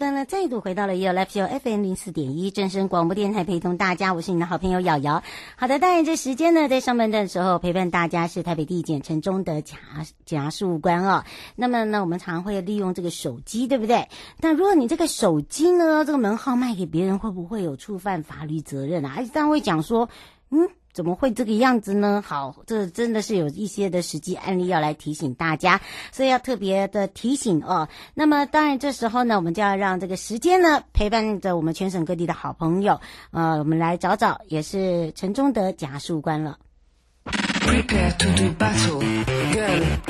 再度回到了 You Live Show FM 零四点一正声广播电台，陪同大家，我是你的好朋友瑶瑶。好的，当然这时间呢，在上半段的时候陪伴大家是台北地检陈忠德检检事务官哦。那么呢，我们常会利用这个手机，对不对？但如果你这个手机呢，这个门号卖给别人，会不会有触犯法律责任啊？而且当然会讲说，嗯。怎么会这个样子呢？好，这真的是有一些的实际案例要来提醒大家，所以要特别的提醒哦。那么当然这时候呢，我们就要让这个时间呢陪伴着我们全省各地的好朋友，呃，我们来找找也是陈忠德假树官了。Prepare to do battle, girl.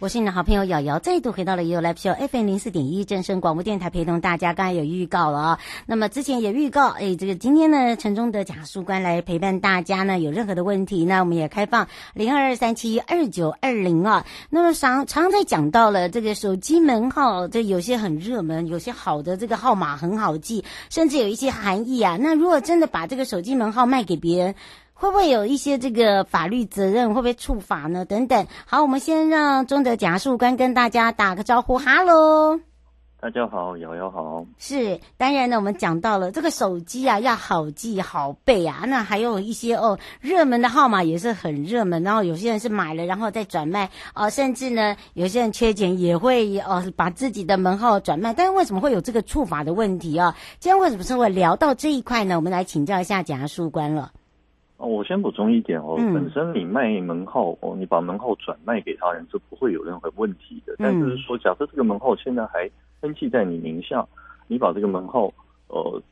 我是你的好朋友瑶瑶，再度回到了 ufc 零四点一正声广播电台，陪同大家。刚才有预告了啊，那么之前也预告，哎，这个今天呢，陈忠德检事官来陪伴大家呢，有任何的问题呢，我们也开放零二二三七二九二零啊。那么常常在讲到了这个手机门号，这有些很热门，有些好的这个号码很好记，甚至有一些含义啊。那如果真的把这个手机门号卖给别人，会不会有一些这个法律责任？会不会触法呢？等等。好，我们先让中德检事官跟大家打个招呼。哈喽，大家好，瑶瑶好。是，当然呢，我们讲到了这个手机啊，要好记好背啊。那还有一些哦，热门的号码也是很热门。然后有些人是买了然后再转卖哦，甚至呢，有些人缺钱也会哦把自己的门号转卖。但是为什么会有这个触法的问题啊？今天为什么是会聊到这一块呢？我们来请教一下检察官了。哦，我先补充一点哦，嗯、本身你卖门号哦，你把门号转卖给他人，是不会有任何问题的。嗯、但是说，假设这个门号现在还登记在你名下，你把这个门号呃，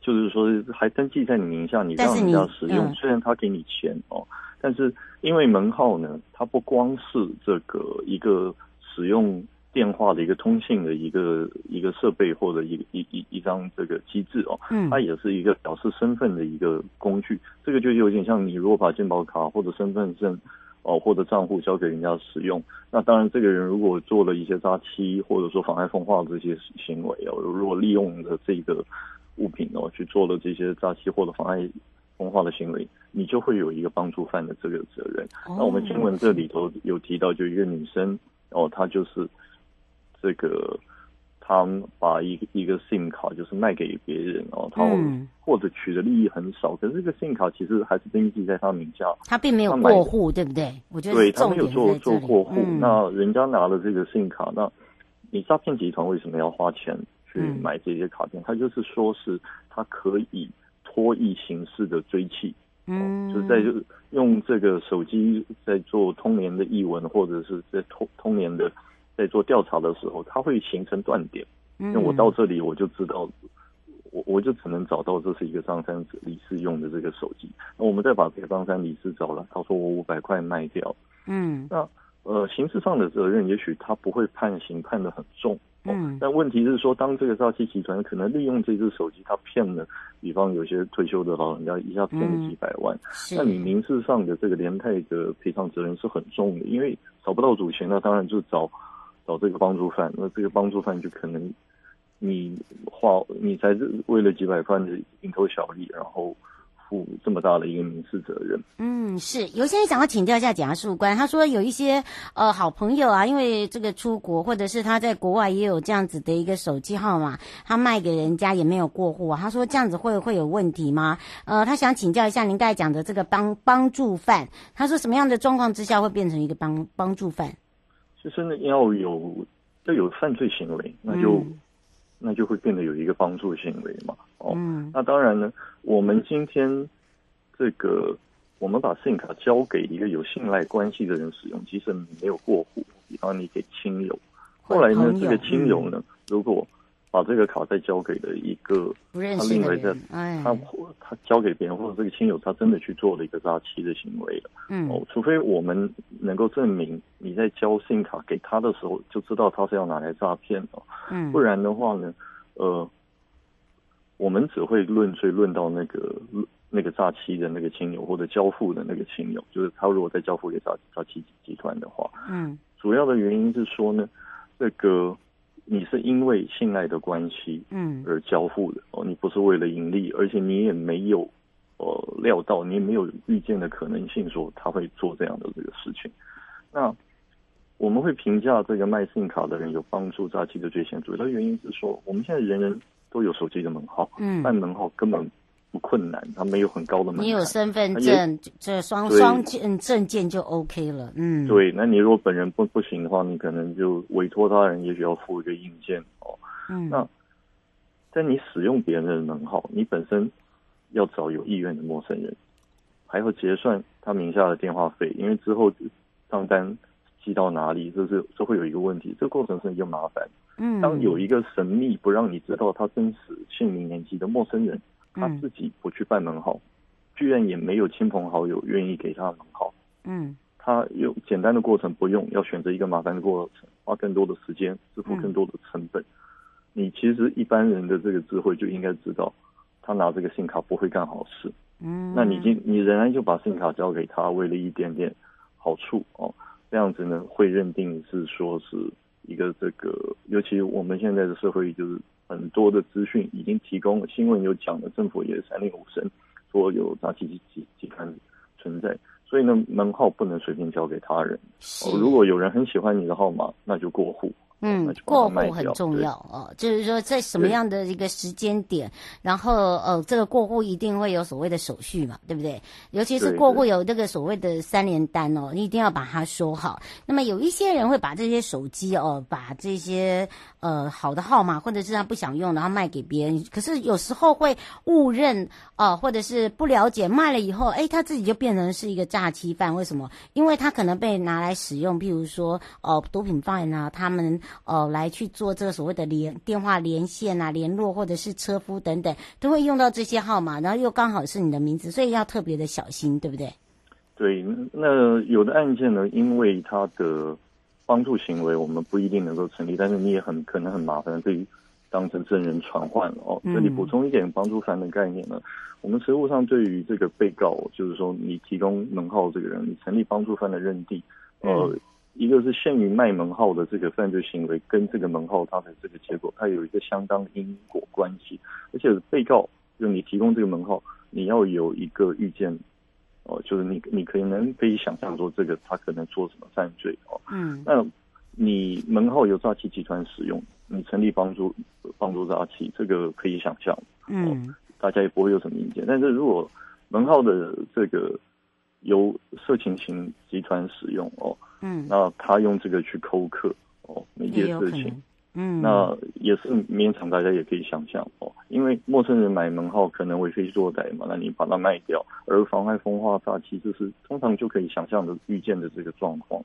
就是说还登记在你名下，你让人家使用，嗯、虽然他给你钱哦，但是因为门号呢，它不光是这个一个使用。电话的一个通信的一个一个设备或者一一一一张这个机制哦，嗯，它也是一个表示身份的一个工具。这个就有点像你如果把健保卡或者身份证哦或者账户交给人家使用，那当然这个人如果做了一些诈欺或者说妨碍风化这些行为哦，如果利用了这个物品哦去做了这些诈欺或者妨碍风化的行为，你就会有一个帮助犯的这个责任。那我们新闻这里头有提到，就一个女生哦，她就是。这个他把一个一个 SIM 卡就是卖给别人哦，他或者取得利益很少，可是这个 SIM 卡其实还是登记在他名下，他并没有过户，对不对？我觉得对他没有做做过户，嗯、那人家拿了这个 SIM 卡，那你诈骗集团为什么要花钱去买这些卡片？他就是说是他可以脱役形式的追弃嗯，就是在就用这个手机在做通联的译文，或者是在通通联的在做调查的时候，它会形成断点。嗯，那我到这里我就知道，我我就只能找到这是一个张三李四用的这个手机。那我们再把这个张三李四找了，他说我五百块卖掉。嗯，那呃，刑事上的责任也许他不会判刑判的很重。嗯，但问题是说，当这个诈欺集团可能利用这只手机，他骗了，比方有些退休的老人家一下骗了几百万，那、嗯、你民事上的这个连带的赔偿责任是很重的，因为找不到主嫌，那当然就找找这个帮助犯，那这个帮助犯就可能你花你才是为了几百块的蝇头小利，然后。负这么大的一个民事责任，嗯，是有些人想要请教一下检察官，他说有一些呃好朋友啊，因为这个出国或者是他在国外也有这样子的一个手机号码，他卖给人家也没有过户，他说这样子会会有问题吗？呃，他想请教一下您刚才讲的这个帮帮助犯，他说什么样的状况之下会变成一个帮帮助犯？其实呢，要有要有犯罪行为，那就。嗯。那就会变得有一个帮助行为嘛，哦，嗯、那当然呢，我们今天这个我们把 SIM 卡交给一个有信赖关系的人使用，即使没有过户，比方你给亲友，后来呢，这个亲友呢，嗯、如果把这个卡再交给了一个他另外在他他交给别人，或者这个亲友他真的去做了一个诈欺的行为了，嗯，哦，除非我们能够证明你在交信卡给他的时候就知道他是要拿来诈骗的，嗯，不然的话呢，呃，我们只会论罪论到那个那个诈欺的那个亲友或者交付的那个亲友，就是他如果再交付给诈诈欺集团的话，嗯，主要的原因是说呢，这个。你是因为信赖的关系，嗯，而交付的哦，你不是为了盈利，而且你也没有，呃，料到，你也没有预见的可能性，说他会做这样的这个事情。那我们会评价这个卖信用卡的人有帮助诈欺的罪行，主要原因是说，我们现在人人都有手机的门号，嗯，办门号根本。不困难，他没有很高的门槛。你有身份证，这双双证证件就 OK 了。嗯，对。那你如果本人不不行的话，你可能就委托他人，也许要附一个硬件哦。嗯。那在你使用别人的门号，你本身要找有意愿的陌生人，还要结算他名下的电话费，因为之后账单寄到哪里，这是这会有一个问题。这个过程是一个麻烦。嗯。当有一个神秘不让你知道他真实姓名年纪的陌生人。他自己不去办门号，嗯、居然也没有亲朋好友愿意给他门号。嗯，他有简单的过程不用，要选择一个麻烦的过程，花更多的时间，支付更多的成本。嗯、你其实一般人的这个智慧就应该知道，他拿这个信卡不会干好事。嗯，那你今你仍然就把信卡交给他，为了一点点好处哦，这样子呢会认定是说是一个这个，尤其我们现在的社会就是。很多的资讯已经提供了，新闻有讲了，政府也三令五申，说有诈欺集集团存在，所以呢，门号不能随便交给他人。哦，如果有人很喜欢你的号码，那就过户。嗯，过户很重要哦，就是说在什么样的一个时间点，然后呃，这个过户一定会有所谓的手续嘛，对不对？尤其是过户有这个所谓的三联单哦，你一定要把它收好。那么有一些人会把这些手机哦，把这些呃好的号码或者是他不想用，然后卖给别人。可是有时候会误认哦、呃，或者是不了解，卖了以后，哎，他自己就变成是一个诈欺犯。为什么？因为他可能被拿来使用，譬如说哦、呃，毒品犯啊，他们。哦，来去做这个所谓的连电话连线啊、联络，或者是车夫等等，都会用到这些号码，然后又刚好是你的名字，所以要特别的小心，对不对？对，那有的案件呢，因为他的帮助行为，我们不一定能够成立，但是你也很可能很麻烦，对于当成证人传唤哦。这里补充一点帮助犯的概念呢，嗯、我们实务上对于这个被告，就是说你提供门号这个人，你成立帮助犯的认定，呃。嗯一个是限于卖门号的这个犯罪行为，跟这个门号它的这个结果，它有一个相当因果关系。而且被告就你提供这个门号，你要有一个预见，哦，就是你你可能可以想象说这个他可能做什么犯罪哦。嗯。那你门号由诈欺集团使用，你成立帮助帮助诈欺，这个可以想象。嗯。大家也不会有什么意见。但是如果门号的这个由色情型集团使用哦。嗯，那他用这个去扣客哦，媒介色情，嗯，那也是勉强大家也可以想象哦，因为陌生人买门号可能为非作歹嘛，那你把它卖掉，而妨害风化诈欺，这是通常就可以想象的预见的这个状况。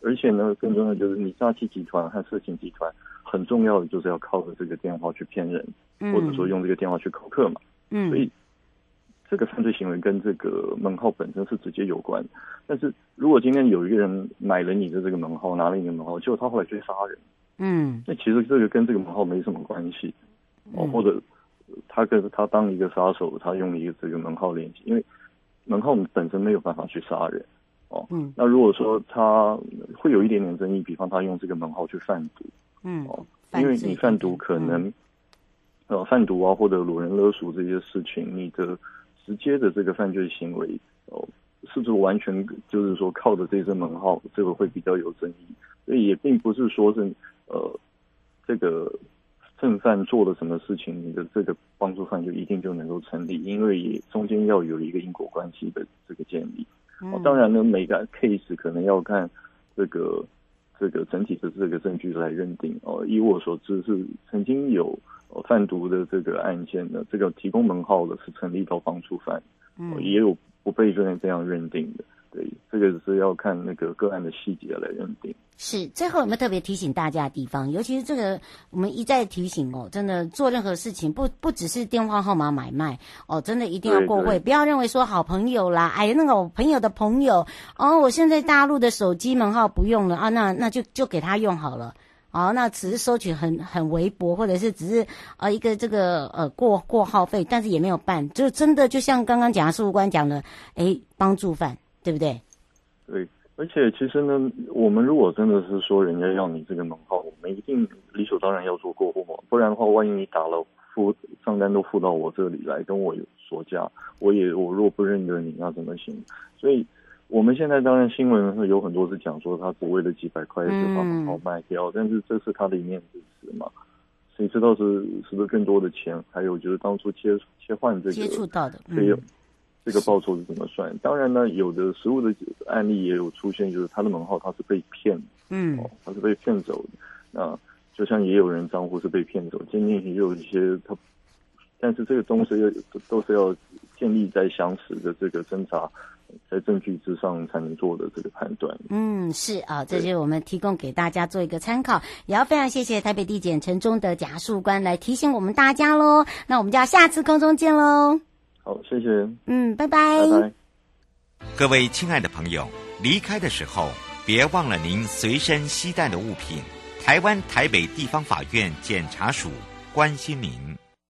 而且呢，更重要的就是你诈欺集团和色情集团很重要的就是要靠着这个电话去骗人，嗯、或者说用这个电话去扣客嘛。嗯，所以这个犯罪行为跟这个门号本身是直接有关。但是如果今天有一个人买了你的这个门号，拿了你的门号，结果他后来去杀人，嗯，那其实这个跟这个门号没什么关系。哦，或者他跟他当一个杀手，他用一个这个门号联系，因为门号本身没有办法去杀人。哦，嗯，那如果说他会有一点点争议，比方他用这个门号去贩毒，嗯，哦，因为你贩毒可能，呃，贩毒啊或者掳人勒赎这些事情，你的直接的这个犯罪行为，哦，是不是完全就是说靠着这支门号，这个会比较有争议，所以也并不是说是呃这个正犯做了什么事情，你的这个帮助犯就一定就能够成立，因为也中间要有一个因果关系的这个建立。哦，当然呢，每个 case 可能要看这个这个整体的这个证据来认定哦。以我所知，是曾经有贩毒的这个案件的，这个提供门号的是成立到帮助犯，嗯，也有不被这样这样认定的。对，这个是要看那个个案的细节来认定。是，最后有没有特别提醒大家的地方？尤其是这个，我们一再提醒哦，真的做任何事情不不只是电话号码买卖哦，真的一定要过会，不要认为说好朋友啦，哎，那个朋友的朋友哦，我现在大陆的手机门号不用了啊，那那就就给他用好了，哦，那只是收取很很微薄，或者是只是呃一个这个呃过过号费，但是也没有办，就真的就像刚刚讲的事务官讲的，哎，帮助犯。对不对？对，而且其实呢，我们如果真的是说人家要你这个门号，我们一定理所当然要做过户嘛，不然的话，万一你打了付账单都付到我这里来跟我索价，我也我若不认得你，那怎么行？所以我们现在当然新闻有很多是讲说他只为了几百块就把门号卖掉，嗯、但是这是他的一面之词嘛，谁知道是是不是更多的钱？还有就是当初切切换这个接触到的费用。这个报酬是怎么算？当然呢，有的实务的案例也有出现，就是他的门号他是被骗，嗯，哦，他是被骗走的。那就像也有人账户是被骗走，今天也有一些他，但是这个东西都是要建立在详实的这个侦查，在证据之上才能做的这个判断。嗯，是啊，这就是我们提供给大家做一个参考，也要非常谢谢台北地检陈忠的检察事务官来提醒我们大家喽。那我们就要下次空中见喽。好，谢谢。嗯，拜拜。拜拜。各位亲爱的朋友，离开的时候别忘了您随身携带的物品。台湾台北地方法院检察署关心您。